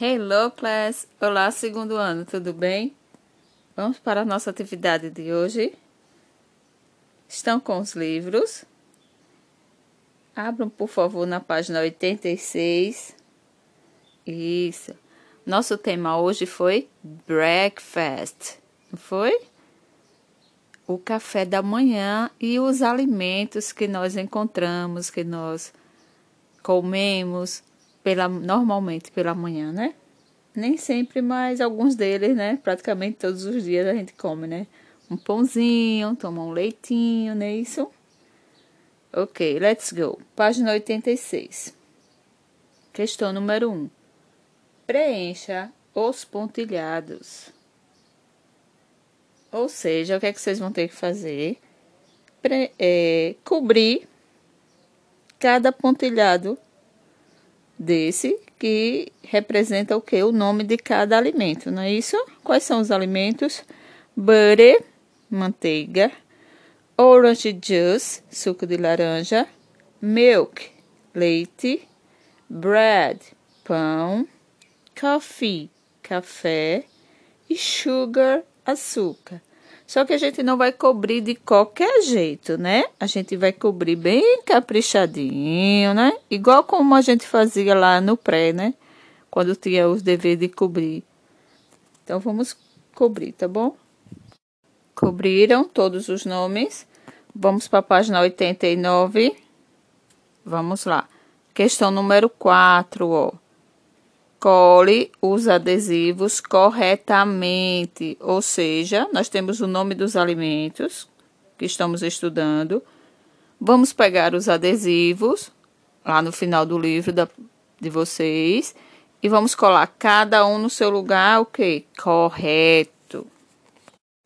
Hello, class! Olá, segundo ano, tudo bem? Vamos para a nossa atividade de hoje. Estão com os livros? Abram, por favor, na página 86. Isso. Nosso tema hoje foi breakfast, não foi? O café da manhã e os alimentos que nós encontramos, que nós comemos pela, normalmente pela manhã, né? Nem sempre, mas alguns deles, né? Praticamente todos os dias a gente come, né? Um pãozinho, toma um leitinho, não é isso? Ok, let's go. Página 86. Questão número 1. Preencha os pontilhados. Ou seja, o que é que vocês vão ter que fazer? Pre é, cobrir cada pontilhado desse que representa o que? O nome de cada alimento, não é isso? Quais são os alimentos? Butter, manteiga. Orange juice, suco de laranja. Milk, leite. Bread, pão. Coffee, café. E sugar, açúcar. Só que a gente não vai cobrir de qualquer jeito, né? A gente vai cobrir bem caprichadinho, né? Igual como a gente fazia lá no pré, né? Quando tinha os deveres de cobrir. Então, vamos cobrir, tá bom? Cobriram todos os nomes. Vamos para a página 89. Vamos lá. Questão número 4, ó. Cole os adesivos corretamente, ou seja, nós temos o nome dos alimentos que estamos estudando. Vamos pegar os adesivos lá no final do livro da, de vocês e vamos colar cada um no seu lugar, o que? Correto.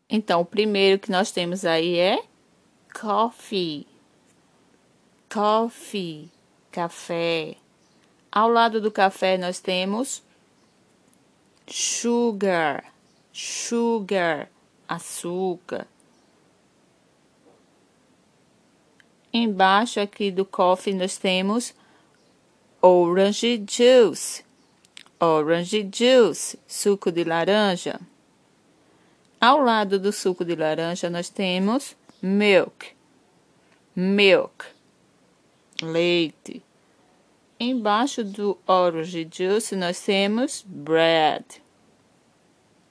Então, o primeiro que nós temos aí é coffee. Coffee, café. Ao lado do café nós temos sugar, sugar, açúcar. Embaixo aqui do coffee nós temos orange juice, orange juice, suco de laranja. Ao lado do suco de laranja nós temos milk, milk, leite. Embaixo do orange juice nós temos bread.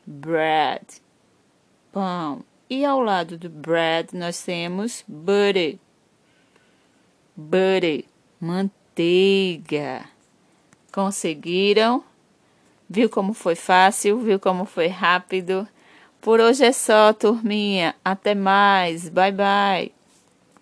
Bread. Pão. E ao lado do bread nós temos butter. Butter. Manteiga. Conseguiram? Viu como foi fácil? Viu como foi rápido? Por hoje é só, turminha. Até mais. Bye, bye.